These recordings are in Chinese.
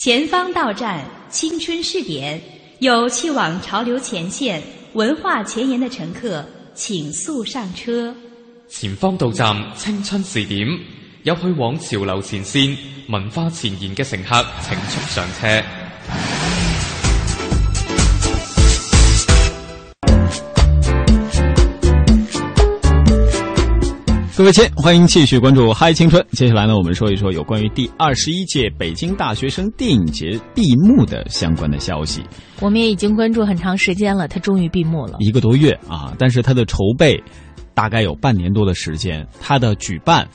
前方到站，青春试点，有去往潮流前线、文化前沿的乘客，请速上车。前方到站，青春试点，有去往潮流前线、文化前沿的乘客，请速上车。各位亲，欢迎继续关注《嗨青春》。接下来呢，我们说一说有关于第二十一届北京大学生电影节闭幕的相关的消息。我们也已经关注很长时间了，它终于闭幕了，一个多月啊！但是它的筹备大概有半年多的时间，它的举办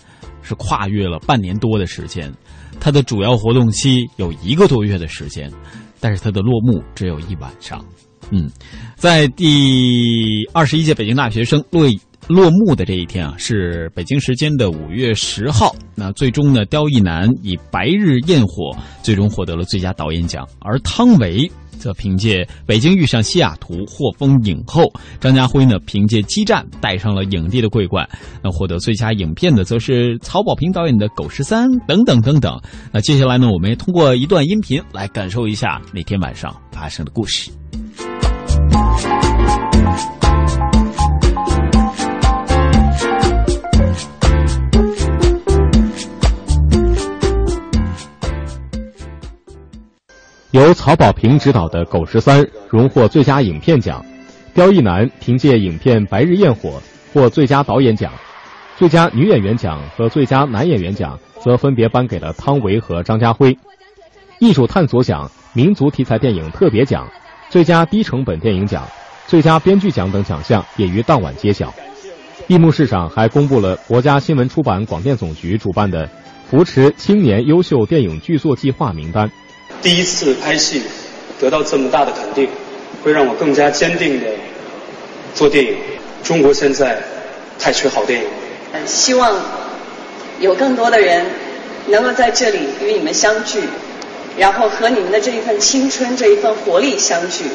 是跨越了半年多的时间，它的主要活动期有一个多月的时间，但是它的落幕只有一晚上。嗯，在第二十一届北京大学生落。落幕的这一天啊，是北京时间的五月十号。那最终呢，刁亦男以《白日焰火》最终获得了最佳导演奖，而汤唯则凭借《北京遇上西雅图》获封影后。张家辉呢，凭借《激战》带上了影帝的桂冠。那获得最佳影片的，则是曹保平导演的《狗十三》等等等等。那接下来呢，我们也通过一段音频来感受一下那天晚上发生的故事。由曹保平执导的《狗十三》荣获最佳影片奖，刁亦男凭借影片《白日焰火》获最佳导演奖，最佳女演员奖和最佳男演员奖则分别颁给了汤唯和张家辉。艺术探索奖、民族题材电影特别奖、最佳低成本电影奖、最佳编剧奖等奖项也于当晚揭晓。闭幕式上还公布了国家新闻出版广电总局主办的扶持青年优秀电影剧作计划名单。第一次拍戏，得到这么大的肯定，会让我更加坚定的做电影。中国现在太缺好电影。希望有更多的人能够在这里与你们相聚，然后和你们的这一份青春、这一份活力相聚，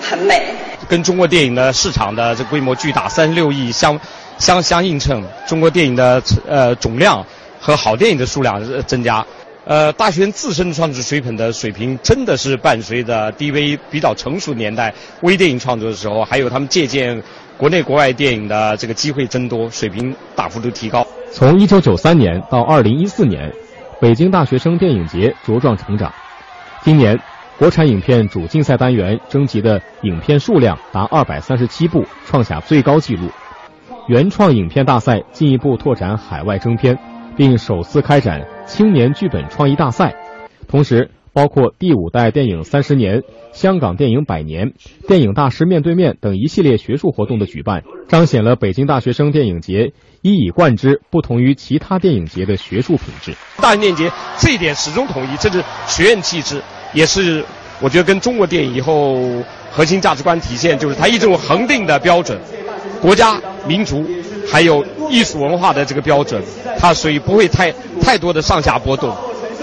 很美。跟中国电影的市场的这规模巨大，三十六亿相相相映衬，中国电影的呃总量和好电影的数量增加。呃，大学生自身的创作水平的水平，真的是伴随着 DV 比较成熟年代微电影创作的时候，还有他们借鉴国内国外电影的这个机会增多，水平大幅度提高。从1993年到2014年，北京大学生电影节茁壮成长。今年，国产影片主竞赛单元征集的影片数量达237部，创下最高纪录。原创影片大赛进一步拓展海外征片。并首次开展青年剧本创意大赛，同时包括第五代电影三十年、香港电影百年、电影大师面对面等一系列学术活动的举办，彰显了北京大学生电影节一以贯之不同于其他电影节的学术品质。大学电影节这一点始终统一，这是学院气质，也是我觉得跟中国电影以后核心价值观体现，就是它一种恒定的标准，国家民族。还有艺术文化的这个标准，它所以不会太太多的上下波动，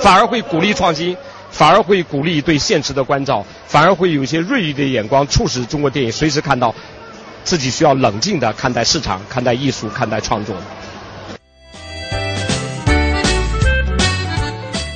反而会鼓励创新，反而会鼓励对现实的关照，反而会有一些锐利的眼光，促使中国电影随时看到自己需要冷静的看待市场、看待艺术、看待创作。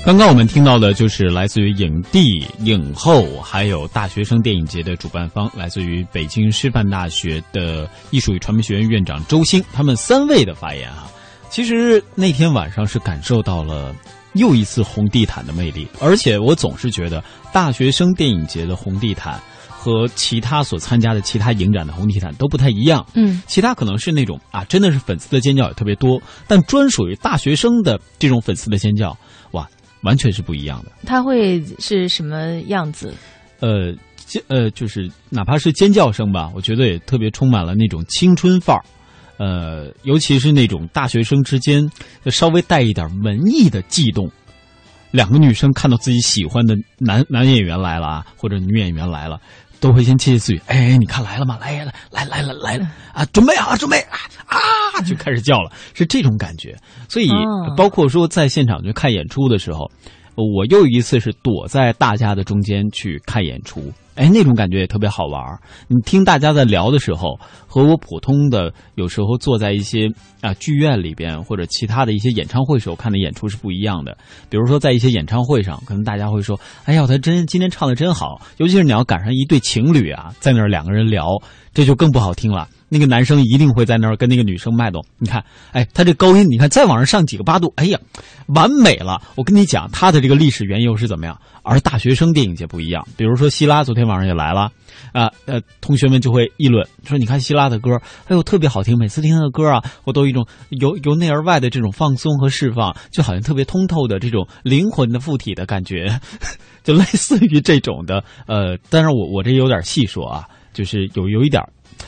刚刚我们听到的就是来自于影帝、影后，还有大学生电影节的主办方，来自于北京师范大学的艺术与传媒学院院长周星，他们三位的发言啊。其实那天晚上是感受到了又一次红地毯的魅力，而且我总是觉得大学生电影节的红地毯和其他所参加的其他影展的红地毯都不太一样。嗯，其他可能是那种啊，真的是粉丝的尖叫也特别多，但专属于大学生的这种粉丝的尖叫。完全是不一样的。他会是什么样子？呃，尖呃，就是哪怕是尖叫声吧，我觉得也特别充满了那种青春范儿。呃，尤其是那种大学生之间稍微带一点文艺的悸动。两个女生看到自己喜欢的男男演员来了啊，或者女演员来了。都会先窃窃私语，哎，你看来了吗？来了，来来了，来了啊！准备好，准备啊啊！就开始叫了，是这种感觉。所以，包括说在现场去看演出的时候，我又一次是躲在大家的中间去看演出，哎，那种感觉也特别好玩。你听大家在聊的时候，和我普通的有时候坐在一些啊剧院里边或者其他的一些演唱会时候看的演出是不一样的。比如说在一些演唱会上，可能大家会说：“哎呀，他真今天唱的真好。”尤其是你要赶上一对情侣啊，在那儿两个人聊，这就更不好听了。那个男生一定会在那儿跟那个女生脉动。你看，哎，他这高音，你看再往上上几个八度，哎呀，完美了。我跟你讲，他的这个历史缘由是怎么样？而大学生电影节不一样，比如说希拉昨天晚上也来了，啊呃，同学们就会议论说，你看希拉的歌，哎呦特别好听，每次听他的歌啊，我都有一种由由内而外的这种放松和释放，就好像特别通透的这种灵魂的附体的感觉，就类似于这种的。呃，但是我我这有点细说啊，就是有有一点。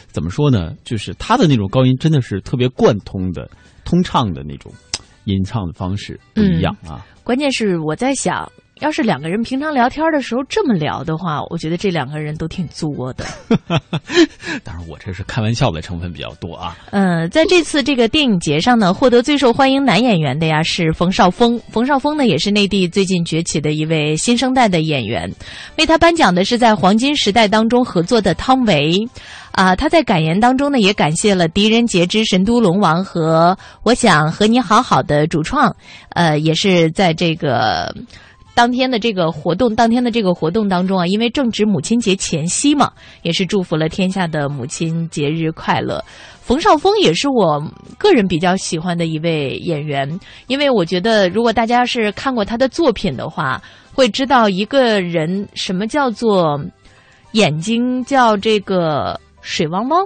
怎么说呢？就是他的那种高音真的是特别贯通的、通畅的那种 吟唱的方式不一样啊。关键是我在想，要是两个人平常聊天的时候这么聊的话，我觉得这两个人都挺作的。当然，我这是开玩笑的成分比较多啊。嗯，在这次这个电影节上呢，获得最受欢迎男演员的呀是冯绍峰。冯绍峰呢也是内地最近崛起的一位新生代的演员。为他颁奖的是在黄金时代当中合作的汤唯。啊，他在感言当中呢，也感谢了《狄仁杰之神都龙王》和《我想和你好好的》主创，呃，也是在这个当天的这个活动当天的这个活动当中啊，因为正值母亲节前夕嘛，也是祝福了天下的母亲节日快乐。冯绍峰也是我个人比较喜欢的一位演员，因为我觉得如果大家是看过他的作品的话，会知道一个人什么叫做眼睛叫这个。水汪汪，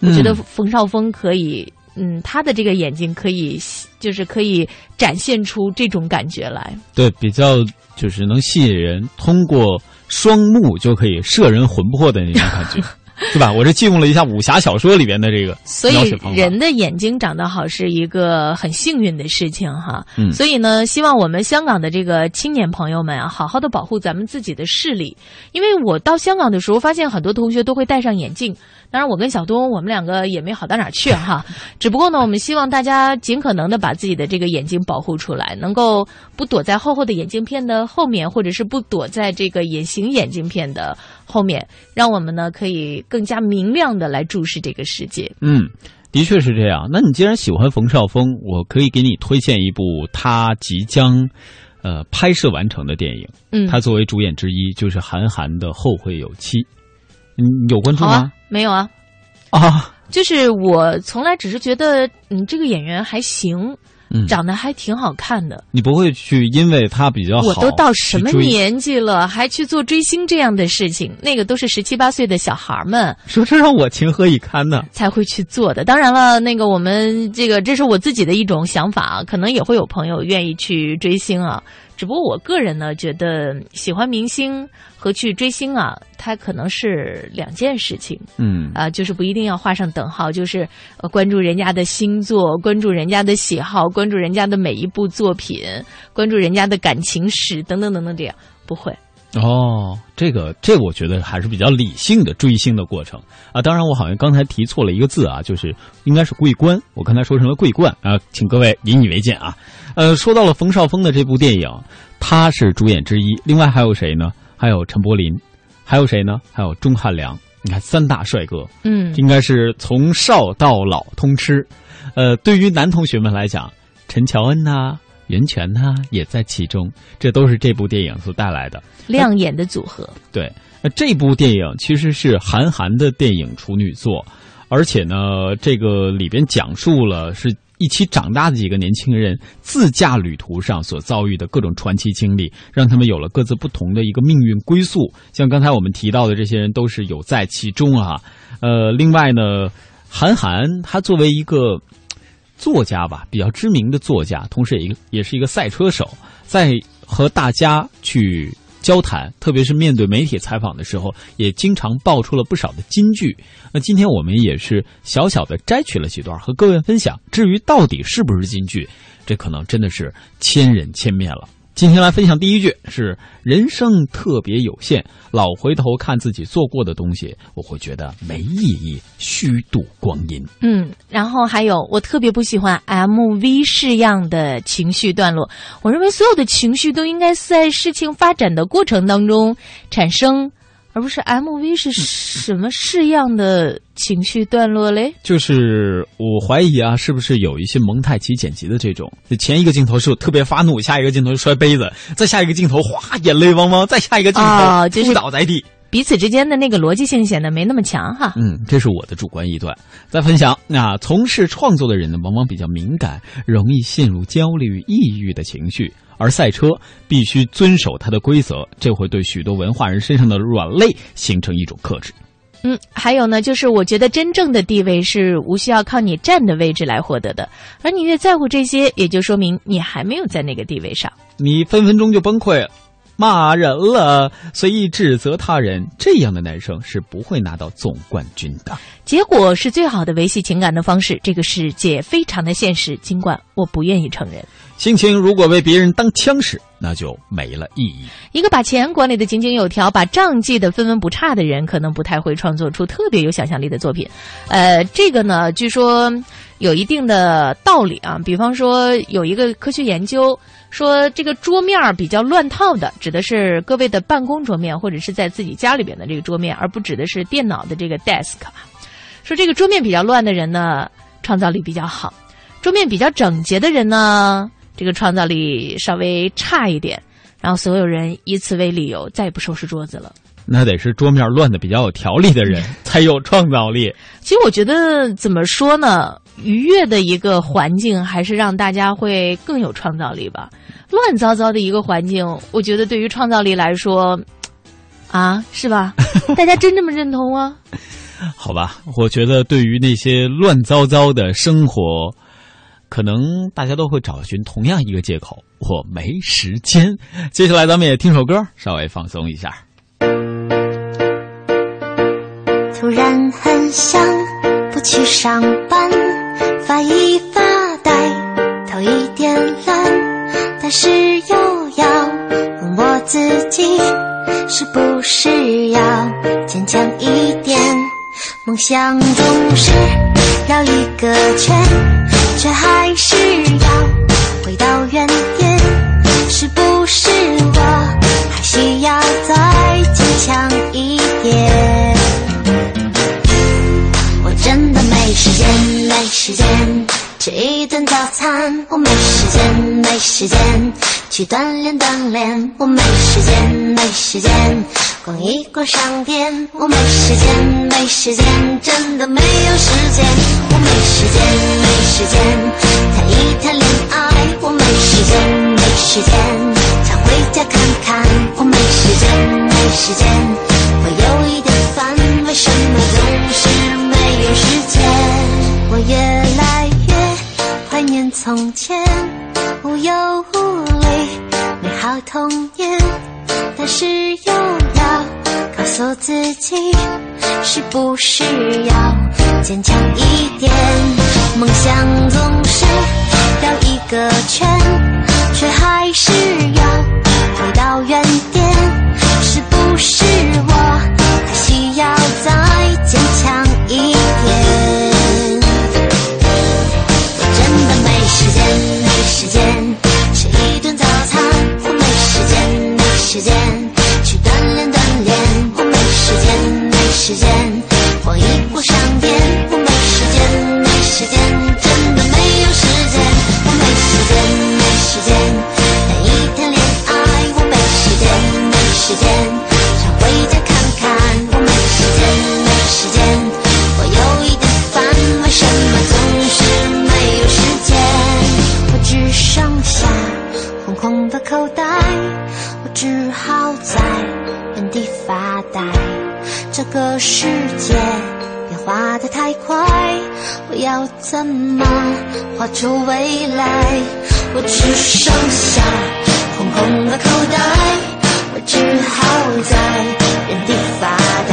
我觉得冯绍峰可以，嗯，他的这个眼睛可以，就是可以展现出这种感觉来。对，比较就是能吸引人，通过双目就可以摄人魂魄的那种感觉。对吧？我这借用了一下武侠小说里边的这个所以人的眼睛长得好是一个很幸运的事情哈。嗯。所以呢，希望我们香港的这个青年朋友们啊，好好的保护咱们自己的视力。因为我到香港的时候，发现很多同学都会戴上眼镜。当然，我跟小东，我们两个也没好到哪儿去哈。只不过呢，我们希望大家尽可能的把自己的这个眼睛保护出来，能够不躲在厚厚的眼镜片的后面，或者是不躲在这个隐形眼镜片的后面，让我们呢可以更加明亮的来注视这个世界。嗯，的确是这样。那你既然喜欢冯绍峰，我可以给你推荐一部他即将呃拍摄完成的电影。嗯，他作为主演之一，就是韩寒的《后会有期》。你有关注吗？没有啊，啊，就是我从来只是觉得，嗯，这个演员还行，嗯，长得还挺好看的。你不会去因为他比较好，我都到什么年纪了，还去做追星这样的事情？那个都是十七八岁的小孩们，说这让我情何以堪呢？才会去做的。当然了，那个我们这个这是我自己的一种想法，可能也会有朋友愿意去追星啊。只不过我个人呢，觉得喜欢明星和去追星啊，它可能是两件事情。嗯啊，就是不一定要画上等号，就是关注人家的星座，关注人家的喜好，关注人家的每一部作品，关注人家的感情史等等等等，这样不会。哦，这个这个我觉得还是比较理性的追星的过程啊。当然，我好像刚才提错了一个字啊，就是应该是桂冠，我刚才说成了桂冠啊，请各位引以为戒啊。呃，说到了冯绍峰的这部电影，他是主演之一，另外还有谁呢？还有陈柏霖，还有谁呢？还有钟汉良。你看三大帅哥，嗯，应该是从少到老通吃。呃，对于男同学们来讲，陈乔恩呐。袁泉呢也在其中，这都是这部电影所带来的亮眼的组合。对，那这部电影其实是韩寒的电影处女作，而且呢，这个里边讲述了是一起长大的几个年轻人自驾旅途上所遭遇的各种传奇经历，让他们有了各自不同的一个命运归宿。像刚才我们提到的这些人都是有在其中啊。呃，另外呢，韩寒他作为一个。作家吧，比较知名的作家，同时也一个也是一个赛车手，在和大家去交谈，特别是面对媒体采访的时候，也经常爆出了不少的金句。那今天我们也是小小的摘取了几段和各位分享。至于到底是不是金句，这可能真的是千人千面了。今天来分享第一句是：人生特别有限，老回头看自己做过的东西，我会觉得没意义，虚度光阴。嗯，然后还有，我特别不喜欢 MV 式样的情绪段落。我认为所有的情绪都应该在事情发展的过程当中产生。而不是 MV 是什么式样的情绪段落嘞？就是我怀疑啊，是不是有一些蒙太奇剪辑的这种？前一个镜头是特别发怒，下一个镜头摔杯子，再下一个镜头哗眼泪汪汪，再下一个镜头 扑倒在地，彼此之间的那个逻辑性显得没那么强哈。嗯，这是我的主观臆断。再分享，那从事创作的人呢，往往比较敏感，容易陷入焦虑、抑郁的情绪。而赛车必须遵守它的规则，这会对许多文化人身上的软肋形成一种克制。嗯，还有呢，就是我觉得真正的地位是无需要靠你站的位置来获得的，而你越在乎这些，也就说明你还没有在那个地位上。你分分钟就崩溃了，骂人了，随意指责他人，这样的男生是不会拿到总冠军的。结果是最好的维系情感的方式，这个世界非常的现实，尽管我不愿意承认。心情如果被别人当枪使，那就没了意义。一个把钱管理的井井有条，把账记得分文不差的人，可能不太会创作出特别有想象力的作品。呃，这个呢，据说有一定的道理啊。比方说，有一个科学研究说，这个桌面比较乱套的，指的是各位的办公桌面或者是在自己家里边的这个桌面，而不指的是电脑的这个 desk。说这个桌面比较乱的人呢，创造力比较好；桌面比较整洁的人呢。这个创造力稍微差一点，然后所有人以此为理由再也不收拾桌子了。那得是桌面乱的比较有条理的人 才有创造力。其实我觉得怎么说呢，愉悦的一个环境还是让大家会更有创造力吧。乱糟糟的一个环境，我觉得对于创造力来说，啊，是吧？大家真这么认同吗？好吧，我觉得对于那些乱糟糟的生活。可能大家都会找寻同样一个借口，我没时间。接下来咱们也听首歌，稍微放松一下。突然很想不去上班，发一发呆，头一点乱，但是又要问我自己，是不是要坚强一点？梦想总是绕一个圈。却还是要回到原点，是不是我还需要再坚强一点？我真的没时间，没时间吃一顿早餐，我没时间，没时间去锻炼锻炼，我没时间，没时间逛一逛商店，我没时间，没时间，真的没有时间，我没时间。没时间谈一谈恋爱，我没时间，没时间，想回家看看，我没时间，没时间，我有一点烦，为什么总是没有时间？从前，无忧无虑，美好童年，但是又要告诉自己，是不是要坚强一点？梦想总是绕一个圈，却还是要回到原点。个世界变化的太快。我要怎么画出未来？我只剩下空空的口袋，我只好在原地发呆。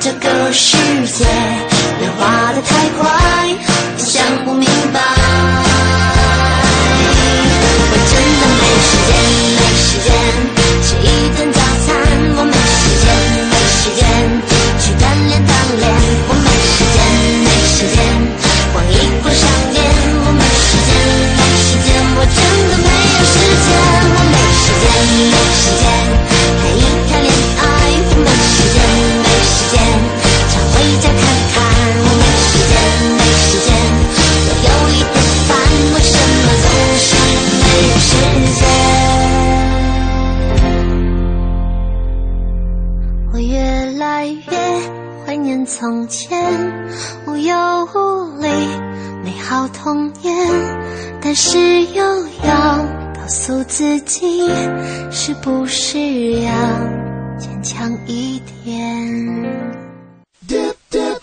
这个世界变化的太快，我想不明白。时间。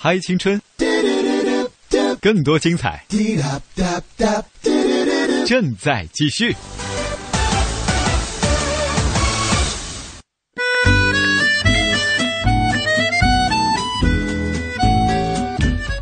嗨，青春，更多精彩。正在继续。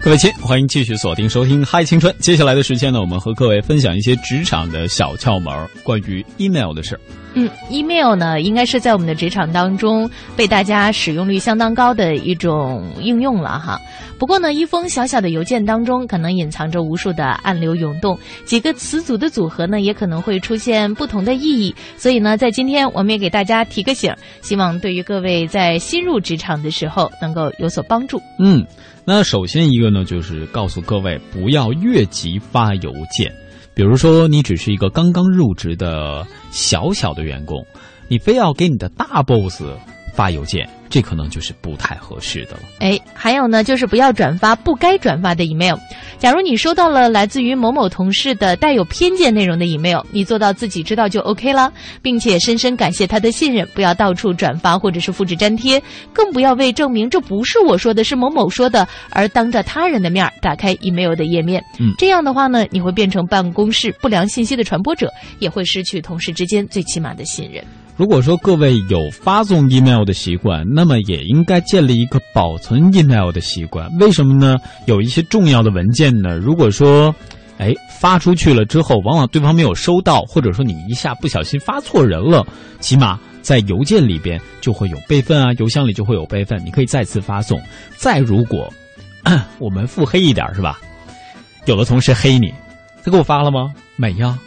各位亲，欢迎继续锁定收听《嗨青春》。接下来的时间呢，我们和各位分享一些职场的小窍门，关于 email 的事儿。嗯，email 呢，应该是在我们的职场当中被大家使用率相当高的一种应用了哈。不过呢，一封小小的邮件当中，可能隐藏着无数的暗流涌动，几个词组的组合呢，也可能会出现不同的意义。所以呢，在今天我们也给大家提个醒，希望对于各位在新入职场的时候能够有所帮助。嗯，那首先一个呢，就是告诉各位不要越级发邮件。比如说，你只是一个刚刚入职的小小的员工，你非要给你的大 boss 发邮件，这可能就是不太合适的了。哎，还有呢，就是不要转发不该转发的 email。假如你收到了来自于某某同事的带有偏见内容的 email，你做到自己知道就 OK 了，并且深深感谢他的信任，不要到处转发或者是复制粘贴，更不要为证明这不是我说的，是某某说的而当着他人的面打开 email 的页面。嗯这样的话呢，你会变成办公室不良信息的传播者，也会失去同事之间最起码的信任。如果说各位有发送 email 的习惯，那么也应该建立一个保存 email 的习惯。为什么呢？有一些重要的文件呢，如果说，哎，发出去了之后，往往对方没有收到，或者说你一下不小心发错人了，起码在邮件里边就会有备份啊，邮箱里就会有备份，你可以再次发送。再如果 我们腹黑一点是吧？有的同事黑你，他给我发了吗？没呀。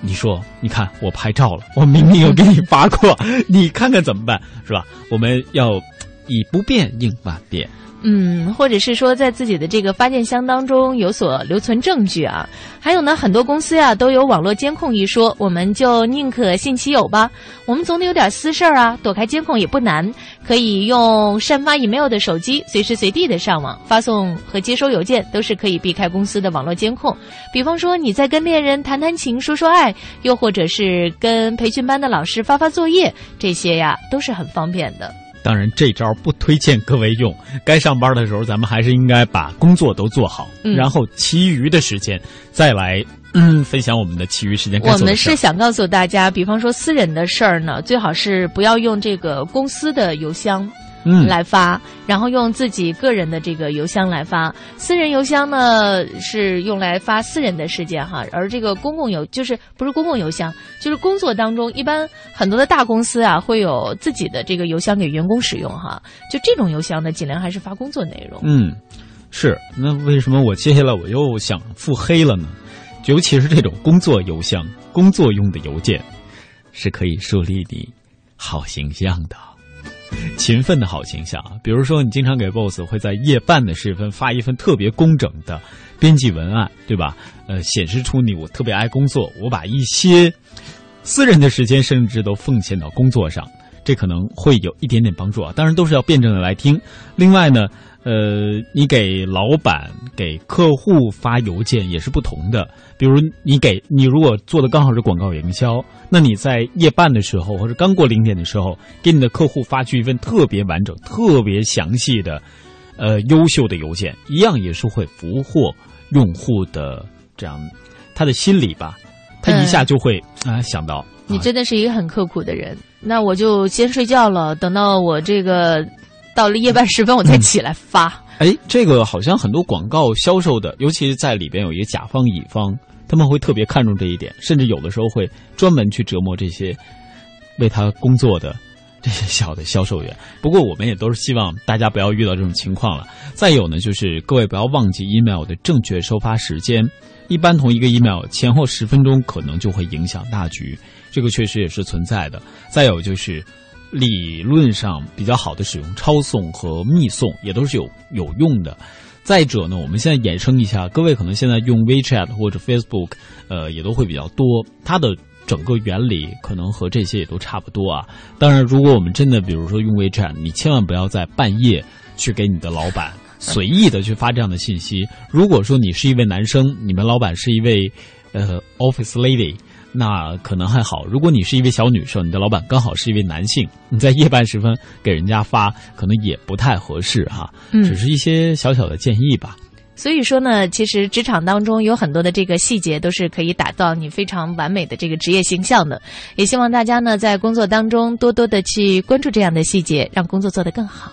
你说，你看我拍照了，我明明有给你发过，你看看怎么办，是吧？我们要以不变应万变。嗯，或者是说在自己的这个发件箱当中有所留存证据啊。还有呢，很多公司呀、都有网络监控一说，我们就宁可信其有吧。我们总得有点私事儿啊，躲开监控也不难，可以用善发 email 的手机，随时随地的上网发送和接收邮件，都是可以避开公司的网络监控。比方说你在跟恋人谈谈情、说说爱，又或者是跟培训班的老师发发作业，这些呀都是很方便的。当然，这招不推荐各位用。该上班的时候，咱们还是应该把工作都做好，嗯然后其余的时间再来嗯分享我们的其余时间我们。是想告诉大家，比方说私人的事儿呢，最好是不要用这个公司的邮箱。嗯来发，然后用自己个人的这个邮箱来发。私人邮箱呢是用来发私人的事件哈，而这个公共邮就是不是公共邮箱，就是工作当中一般很多的大公司啊会有自己的这个邮箱给员工使用哈。就这种邮箱呢，尽量还是发工作内容。嗯，是。那为什么我接下来我又想腹黑了呢？尤其是这种工作邮箱、工作用的邮件，是可以树立你好形象的。勤奋的好形象啊，比如说你经常给 boss 会在夜半的时分发一份特别工整的编辑文案，对吧？呃，显示出你我特别爱工作，我把一些私人的时间甚至都奉献到工作上，这可能会有一点点帮助啊。当然都是要辩证的来听。另外呢，呃，你给老板、给客户发邮件也是不同的。比如你给你如果做的刚好是广告营销，那你在夜半的时候或者刚过零点的时候，给你的客户发去一份特别完整、特别详细的、呃优秀的邮件，一样也是会俘获用户的这样他的心理吧。他一下就会啊、想到你真的是一个很刻苦的人，那我就先睡觉了，等到我这个到了夜半时分，我再起来发。哎，这个好像很多广告销售的，尤其是在里边有一个甲方乙方，他们会特别看重这一点，甚至有的时候会专门去折磨这些为他工作的这些小的销售员。不过我们也都是希望大家不要遇到这种情况了。再有呢，就是各位不要忘记 email 的正确收发时间，一般同一个 email 前后十分钟可能就会影响大局，这个确实也是存在的。再有就是。理论上比较好的使用抄送和密送也都是有有用的。再者呢，我们现在衍生一下，各位可能现在用 WeChat 或者 Facebook，呃，也都会比较多。它的整个原理可能和这些也都差不多啊。当然，如果我们真的比如说用 WeChat，，你千万不要在半夜去给你的老板随意的去发这样的信息。如果说你是一位男生，你们老板是一位呃 office lady。那可能还好，如果你是一位小女生，你的老板刚好是一位男性，你在夜半时分给人家发，可能也不太合适哈。嗯只是一些小小的建议吧。所以说呢，其实职场当中有很多的这个细节都是可以打造你非常完美的这个职业形象的。也希望大家呢在工作当中多多的去关注这样的细节，让工作做得更好。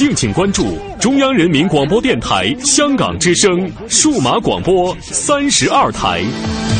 敬请关注中央人民广播电台香港之声数码广播三十二台。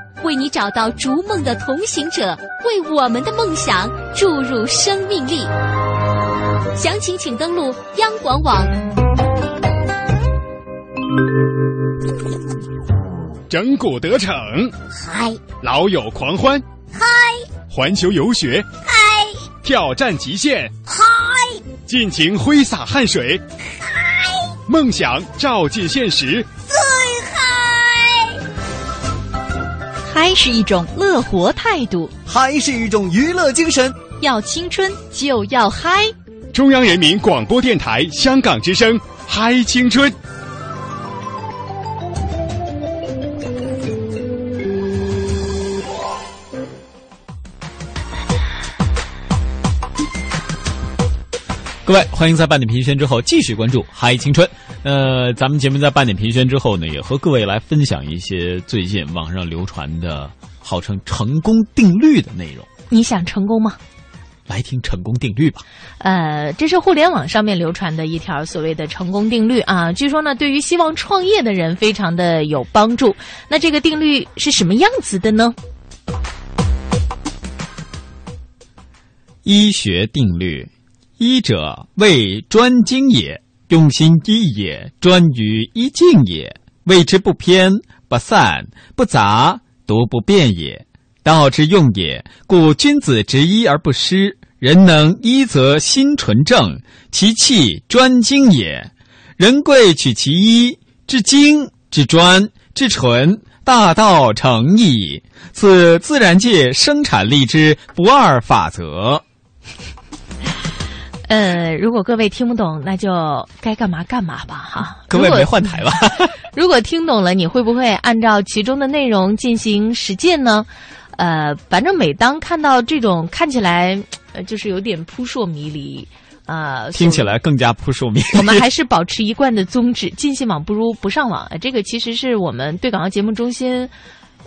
为你找到逐梦的同行者，为我们的梦想注入生命力。详情请登录央广网。整蛊得逞，嗨，老友狂欢，嗨，环球游学，嗨，挑战极限，嗨，尽情挥洒汗水，嗨，梦想照进现实，嗨是一种乐活态度，嗨是一种娱乐精神，要青春就要嗨。中央人民广播电台香港之声，嗨青春。各位，欢迎在半点评宣之后继续关注《嗨青春》。呃，咱们节目在半点评宣之后呢，也和各位来分享一些最近网上流传的号称成功定律的内容。你想成功吗？来听成功定律吧。呃，这是互联网上面流传的一条所谓的成功定律啊。据说呢，对于希望创业的人非常的有帮助。那这个定律是什么样子的呢？医学定律：医者，谓专精也，用心一也，专于一境也。谓之不偏不散不杂，独不变也。道之用也，故君子执一而不失。人能一则心纯正，其气专精也。人贵取其一，至精至专至纯，大道成矣。此自然界生产力之不二法则。呃，如果各位听不懂，那就该干嘛干嘛吧，哈。各位没换台吧？如果听懂了，你会不会按照其中的内容进行实践呢？呃，反正每当看到这种看起来呃就是有点扑朔迷离。啊，听起来更加扑朔迷离。我们还是保持一贯的宗旨：尽信网不如不上网。这个其实是我们对港澳节目中心，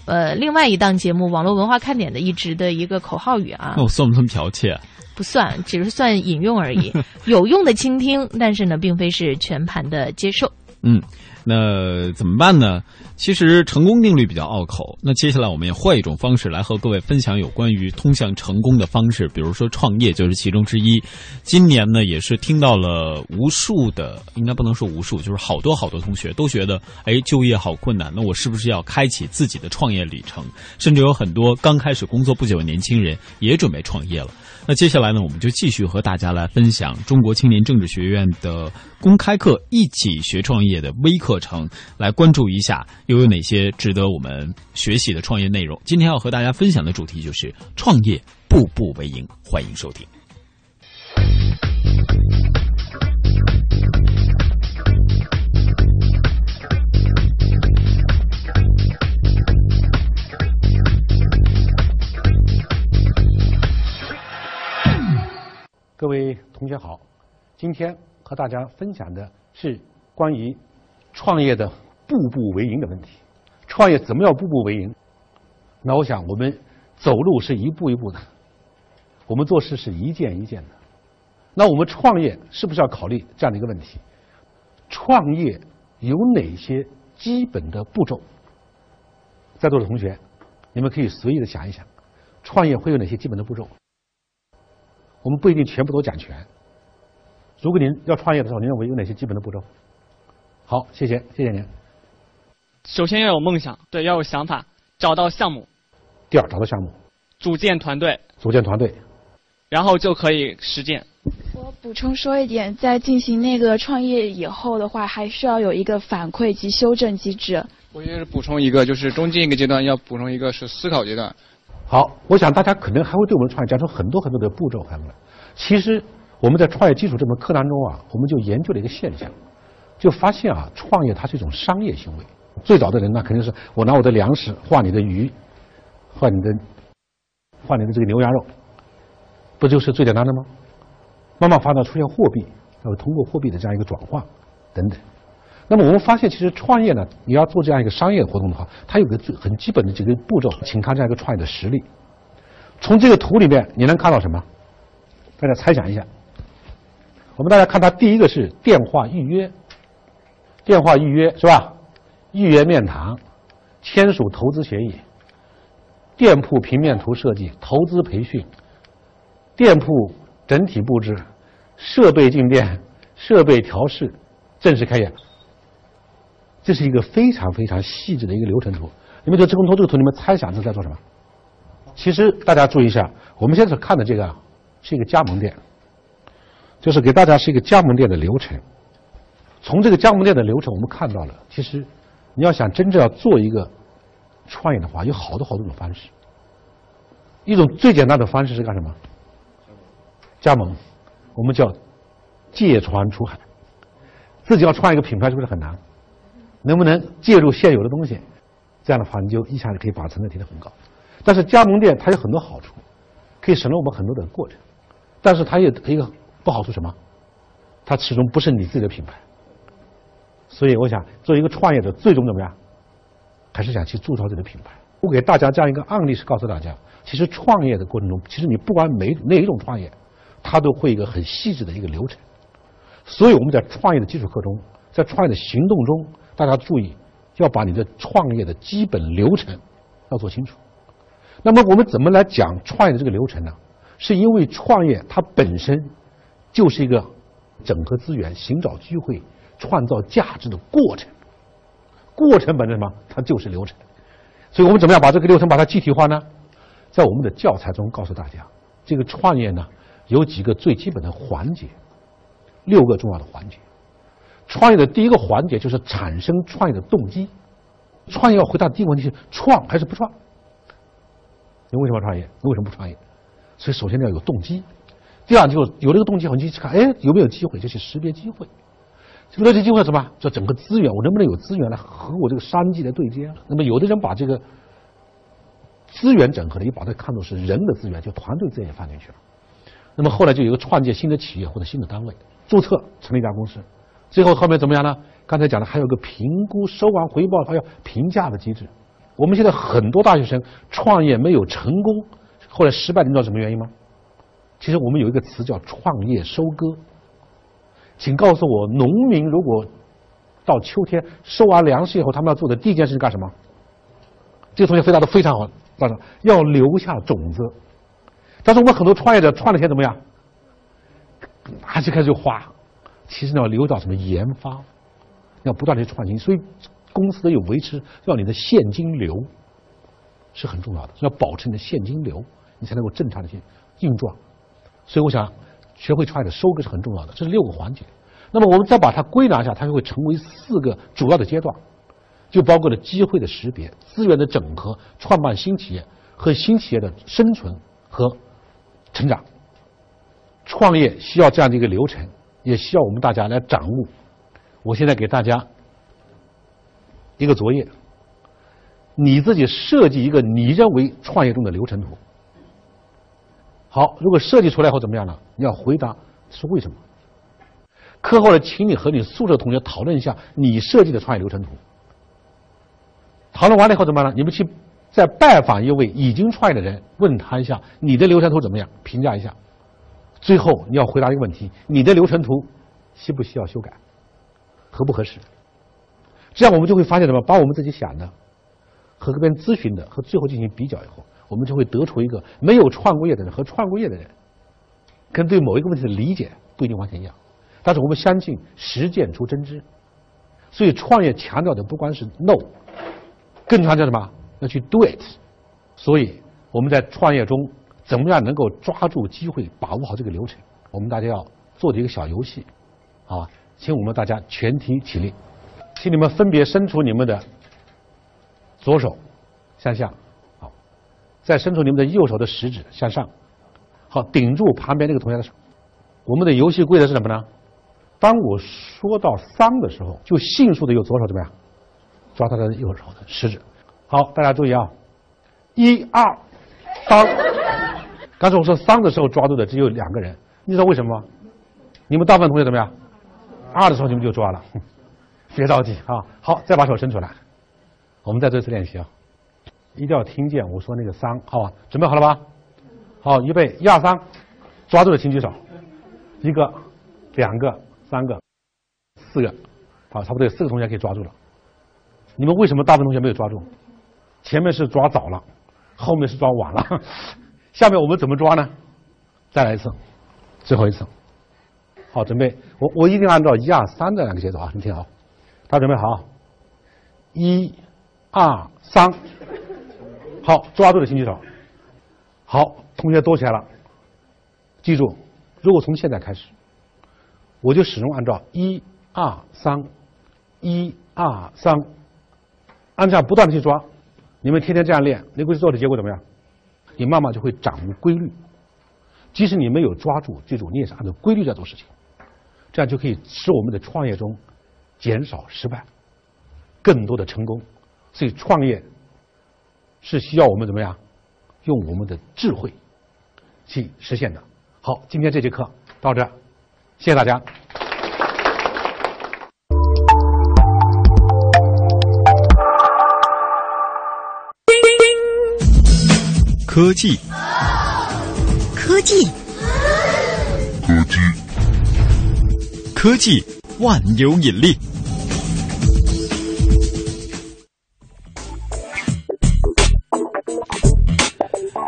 呃，另外一档节目《网络文化看点》的一直的一个口号语啊。那我算不算剽窃？不算，只是算引用而已。有用的倾听，但是呢，并非是全盘的接受。嗯。那怎么办呢？其实成功定律比较拗口。那接下来我们也换一种方式来和各位分享有关于通向成功的方式，比如说创业就是其中之一。今年呢，也是听到了无数的，应该不能说无数，就是好多好多同学都觉得，哎，就业好困难，那我是不是要开启自己的创业旅程？甚至有很多刚开始工作不久的年轻人也准备创业了。那接下来呢，我们就继续和大家来分享中国青年政治学院的公开课“一起学创业”的微课程，来关注一下又有哪些值得我们学习的创业内容。今天要和大家分享的主题就是创业步步为营，欢迎收听。各位同学好，今天和大家分享的是关于创业的步步为营的问题。创业怎么样步步为营？那我想我们走路是一步一步的，我们做事是一件一件的。那我们创业是不是要考虑这样的一个问题？创业有哪些基本的步骤？在座的同学，你们可以随意的想一想，创业会有哪些基本的步骤？我们不一定全部都讲全。如果您要创业的时候，您认为有哪些基本的步骤？好，谢谢，谢谢您。首先要有梦想，对，要有想法，找到项目。第二，找到项目。组建团队。组建团队。然后就可以实践。我补充说一点，在进行那个创业以后的话，还需要有一个反馈及修正机制。我也是补充一个，就是中间一个阶段要补充一个是思考阶段。好，我想大家可能还会对我们创业讲出很多很多的步骤来。其实我们在创业基础这门课当中啊，我们就研究了一个现象，就发现啊，创业它是一种商业行为。最早的人呢肯定是我拿我的粮食换你的鱼，换你的换你的这个牛羊肉，不就是最简单的吗？慢慢发展出现货币，然后通过货币的这样一个转化等等。那么我们发现，其实创业呢，你要做这样一个商业活动的话，它有个最很基本的几个步骤，请看这样一个创业的实例。从这个图里面你能看到什么？大家猜想一下。我们大家看，它第一个是电话预约，电话预约是吧？预约面谈，签署投资协议，店铺平面图设计，投资培训，店铺整体布置，设备进店，设备调试，正式开业。这是一个非常非常细致的一个流程图。你们就这从这个图，你们猜想是在做什么？其实大家注意一下，我们现在看的这个是一个加盟店，就是给大家是一个加盟店的流程。从这个加盟店的流程，我们看到了，其实你要想真正要做一个创业的话，有好多好多种方式。一种最简单的方式是干什么？加盟，我们叫借船出海。自己要创一个品牌，是不是很难？能不能介入现有的东西？这样的话，你就一下子可以把成本提得很高。但是加盟店它有很多好处，可以省了我们很多的过程。但是它有一个不好处什么？它始终不是你自己的品牌。所以我想，作为一个创业者，最终怎么样？还是想去铸造自己的品牌。我给大家这样一个案例，是告诉大家，其实创业的过程中，其实你不管每哪一种创业，它都会一个很细致的一个流程。所以我们在创业的基础课中，在创业的行动中。大家注意，要把你的创业的基本流程要做清楚。那么我们怎么来讲创业的这个流程呢？是因为创业它本身就是一个整合资源、寻找机会、创造价值的过程。过程本身什么？它就是流程。所以我们怎么样把这个流程把它具体化呢？在我们的教材中告诉大家，这个创业呢有几个最基本的环节，六个重要的环节。创业的第一个环节就是产生创业的动机。创业要回答第一个问题是创还是不创？你为什么要创业？你为什么不创业？所以首先你要有动机。第二，就有这个动机后，你去看，哎，有没有机会？就去识别机会。这个机会是什么？叫整个资源，我能不能有资源来和我这个商机来对接？那么，有的人把这个资源整合了，也把它看作是人的资源，就团队资源也放进去了。那么后来就有一个创建新的企业或者新的单位，注册成立一家公司，最后后面怎么样呢？刚才讲的还有个评估收完回报还要评价的机制。我们现在很多大学生创业没有成功，后来失败，你知道什么原因吗？其实我们有一个词叫创业收割。请告诉我，农民如果到秋天收完粮食以后，他们要做的第一件事是干什么？这个同学回答的非常好，告诉要留下种子。但是我们很多创业者创的钱怎么样？拿起开始就花。其实呢，要留到什么研发，要不断的创新。所以公司有维持，要你的现金流是很重要的，要保持你的现金流，你才能够正常的去运转。所以我想，学会创业的收割是很重要的，这是六个环节。那么我们再把它归纳一下，它就会成为四个主要的阶段，就包括了机会的识别、资源的整合、创办新企业和新企业的生存和成长。创业需要这样的一个流程，也需要我们大家来掌握。我现在给大家一个作业，你自己设计一个你认为创业中的流程图。好，如果设计出来后怎么样呢？你要回答是为什么。课后呢，请你和你宿舍同学讨论一下你设计的创业流程图。讨论完了以后怎么办呢？你们去再拜访一位已经创业的人，问他一下你的流程图怎么样，评价一下。最后你要回答一个问题：你的流程图需不需要修改，合不合适？这样我们就会发现什么？把我们自己想的和别人咨询的和最后进行比较以后。我们就会得出一个没有创过业的人和创过业的人，跟对某一个问题的理解不一定完全一样，但是我们相信实践出真知，所以创业强调的不光是 no，更强调什么？要去 do it。所以我们在创业中怎么样能够抓住机会，把握好这个流程？我们大家要做的一个小游戏，啊，请我们大家全体起立，请你们分别伸出你们的左手向下。好再伸出你们的右手的食指向上，好，顶住旁边那个同学的手。我们的游戏规则是什么呢？当我说到三的时候，就迅速的用左手怎么样，抓他的右手的食指。好，大家注意啊，一二三。但是我说三的时候抓住的只有两个人，你知道为什么吗？你们大部分同学怎么样？二的时候你们就抓了，别着急啊。好，再把手伸出来，我们再做一次练习啊。一定要听见我说那个三，好吧？准备好了吧？好，预备，一二三，抓住的请举手。一个，两个，三个，四个，好，差不多有四个同学可以抓住了。你们为什么大部分同学没有抓住？前面是抓早了，后面是抓晚了。下面我们怎么抓呢？再来一次，最后一次。好，准备，我我一定按照一二三的两个节奏啊，你听好。大家准备好，一、二、三。好，抓住了新举手。好，同学多起来了。记住，如果从现在开始，我就始终按照一二三，一二三，按照不断的去抓。你们天天这样练，你估计做的结果怎么样？你慢慢就会掌握规律。即使你没有抓住，这种你也是按照规律在做事情。这样就可以使我们的创业中减少失败，更多的成功。所以创业。是需要我们怎么样，用我们的智慧去实现的。好，今天这节课到这，谢谢大家。科技，科技，科技，科技，万有引力。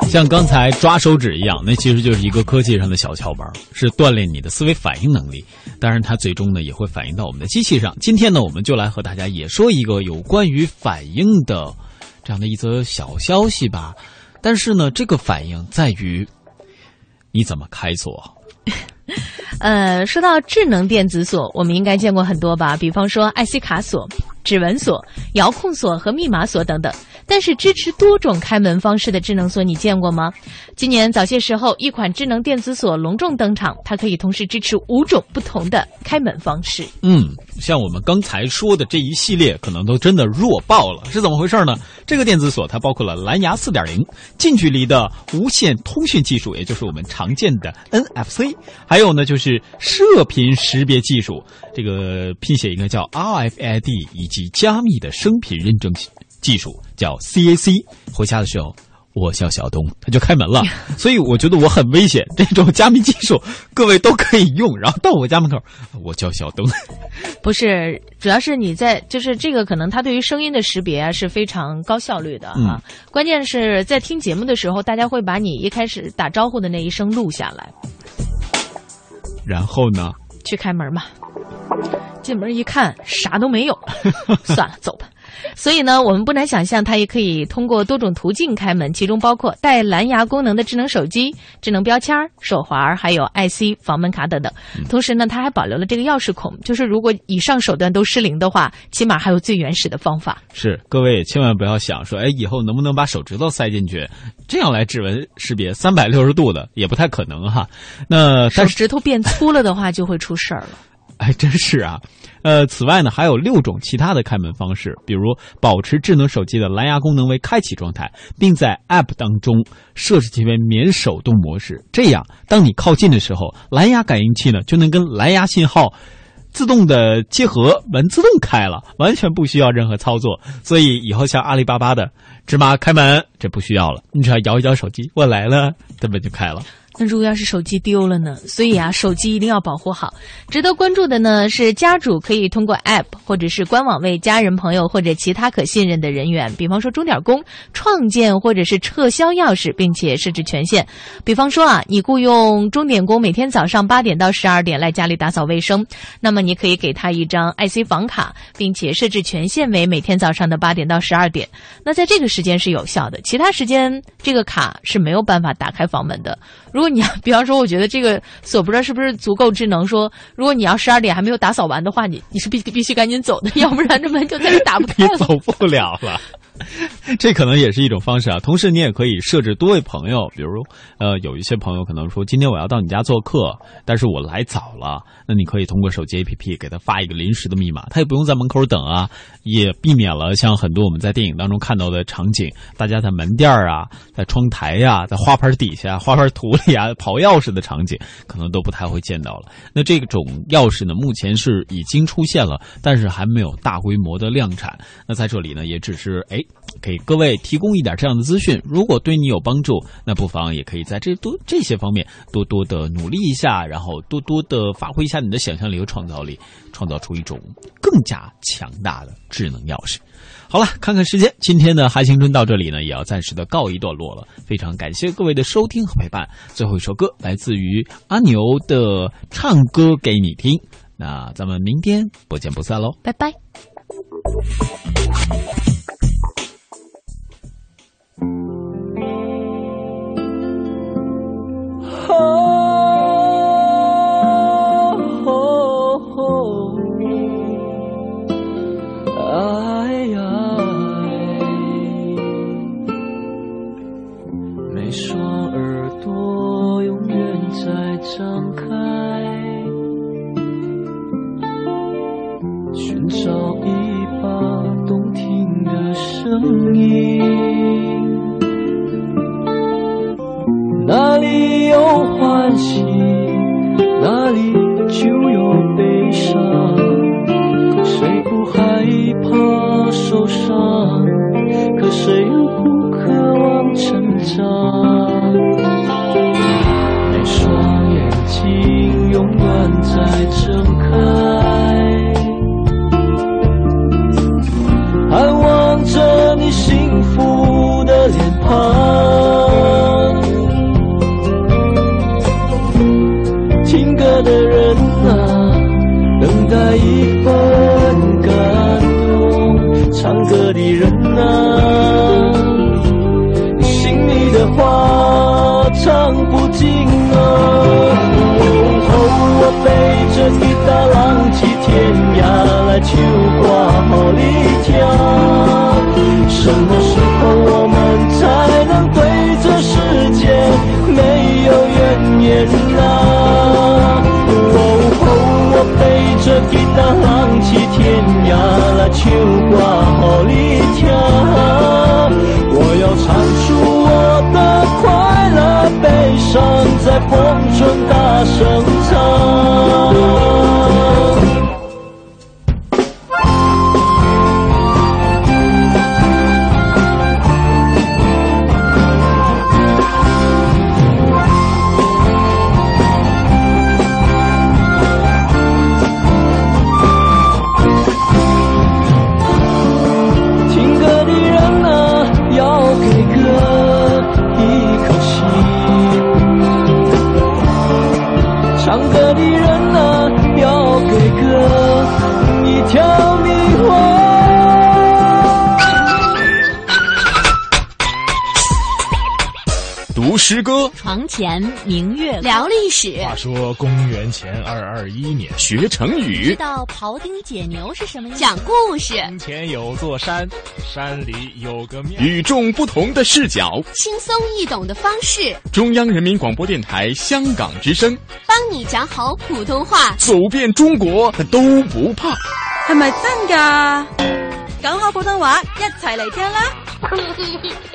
像刚才抓手指一样，那其实就是一个科技上的小窍门，是锻炼你的思维反应能力。当然，它最终呢也会反映到我们的机器上。今天呢，我们就来和大家也说一个有关于反应的这样的一则小消息吧。但是呢，这个反应在于你怎么开锁。呃，说到智能电子锁，我们应该见过很多吧？比方说 IC 卡锁、指纹锁、遥控锁和密码锁等等。但是支持多种开门方式的智能锁你见过吗？今年早些时候，一款智能电子锁隆重登场，它可以同时支持五种不同的开门方式。嗯，像我们刚才说的这一系列，可能都真的弱爆了，是怎么回事呢？这个电子锁它包括了蓝牙4.0近距离的无线通讯技术，也就是我们常见的 NFC，还有呢就是射频识别技术，这个拼写应该叫 RFID，以及加密的声频认证技术叫 CAC。回家的时候。我叫小东，他就开门了，所以我觉得我很危险。这种加密技术，各位都可以用。然后到我家门口，我叫小东。不是，主要是你在，就是这个可能它对于声音的识别啊是非常高效率的啊。关键是在听节目的时候，大家会把你一开始打招呼的那一声录下来。然后呢？去开门嘛。进门一看，啥都没有。算了，走吧。所以呢，我们不难想象，它也可以通过多种途径开门，其中包括带蓝牙功能的智能手机、智能标签、手环，还有 IC 房门卡等等。同时呢，它还保留了这个钥匙孔，就是如果以上手段都失灵的话，起码还有最原始的方法。是，各位千万不要想说，哎，以后能不能把手指头塞进去，这样来指纹识别三百六十度的，也不太可能哈。那手指头变粗了的话，就会出事儿了。哎，真是啊。呃，此外呢，还有六种其他的开门方式，比如保持智能手机的蓝牙功能为开启状态，并在 App 当中设置其为免手动模式。这样，当你靠近的时候，蓝牙感应器呢就能跟蓝牙信号自动的结合，门自动开了，完全不需要任何操作。所以以后像阿里巴巴的芝麻开门，这不需要了，你只要摇一摇手机，我来了，这门就开了。那如果要是手机丢了呢？所以啊，手机一定要保护好。值得关注的呢是，家主可以通过 App 或者是官网为家人、朋友或者其他可信任的人员，比方说钟点工，创建或者是撤销钥匙，并且设置权限。比方说啊，你雇佣钟点工每天早上八点到十二点来家里打扫卫生，那么你可以给他一张 IC 房卡，并且设置权限为每天早上的八点到十二点。那在这个时间是有效的，其他时间这个卡是没有办法打开房门的。如你，比方说，我觉得这个锁不知道是不是足够智能。说，如果你要十二点还没有打扫完的话，你你是必必须赶紧走的，要不然这门就再也打不开了。走不了了。这可能也是一种方式啊。同时，你也可以设置多位朋友，比如，呃，有一些朋友可能说今天我要到你家做客，但是我来早了，那你可以通过手机 APP 给他发一个临时的密码，他也不用在门口等啊，也避免了像很多我们在电影当中看到的场景，大家在门店啊，在窗台呀，在花盆底下、花盆土里啊刨钥匙的场景，可能都不太会见到了。那这种钥匙呢，目前是已经出现了，但是还没有大规模的量产。那在这里呢，也只是哎。给各位提供一点这样的资讯，如果对你有帮助，那不妨也可以在这多这些方面多多的努力一下，然后多多的发挥一下你的想象力和创造力，创造出一种更加强大的智能钥匙。好了，看看时间，今天的《嗨青春》到这里呢，也要暂时的告一段落了。非常感谢各位的收听和陪伴。最后一首歌来自于阿牛的《唱歌给你听》，那咱们明天不见不散喽，拜拜。哦，哎，每双耳朵永远在张开，寻找一把动听的声音。哪里就有悲伤。谁不害怕受伤？可谁又不渴望成长？每双眼睛永远在这涯来求挂好你听。什么时候我们才能对这世界没有怨言啊？我背着吉他，浪迹天涯，来唱歌给你听。唱出我的快乐悲伤，在风中大声前明月聊历史，话说公元前二二一年，学成语知，道庖丁解牛是什么意思？讲故事，从前有座山，山里有个庙。与众不同的视角，轻松易懂的方式，中央人民广播电台香港之声，帮你讲好普通话。走遍中国都不怕。係咪真㗎？講好普通话，一齊嚟听啦！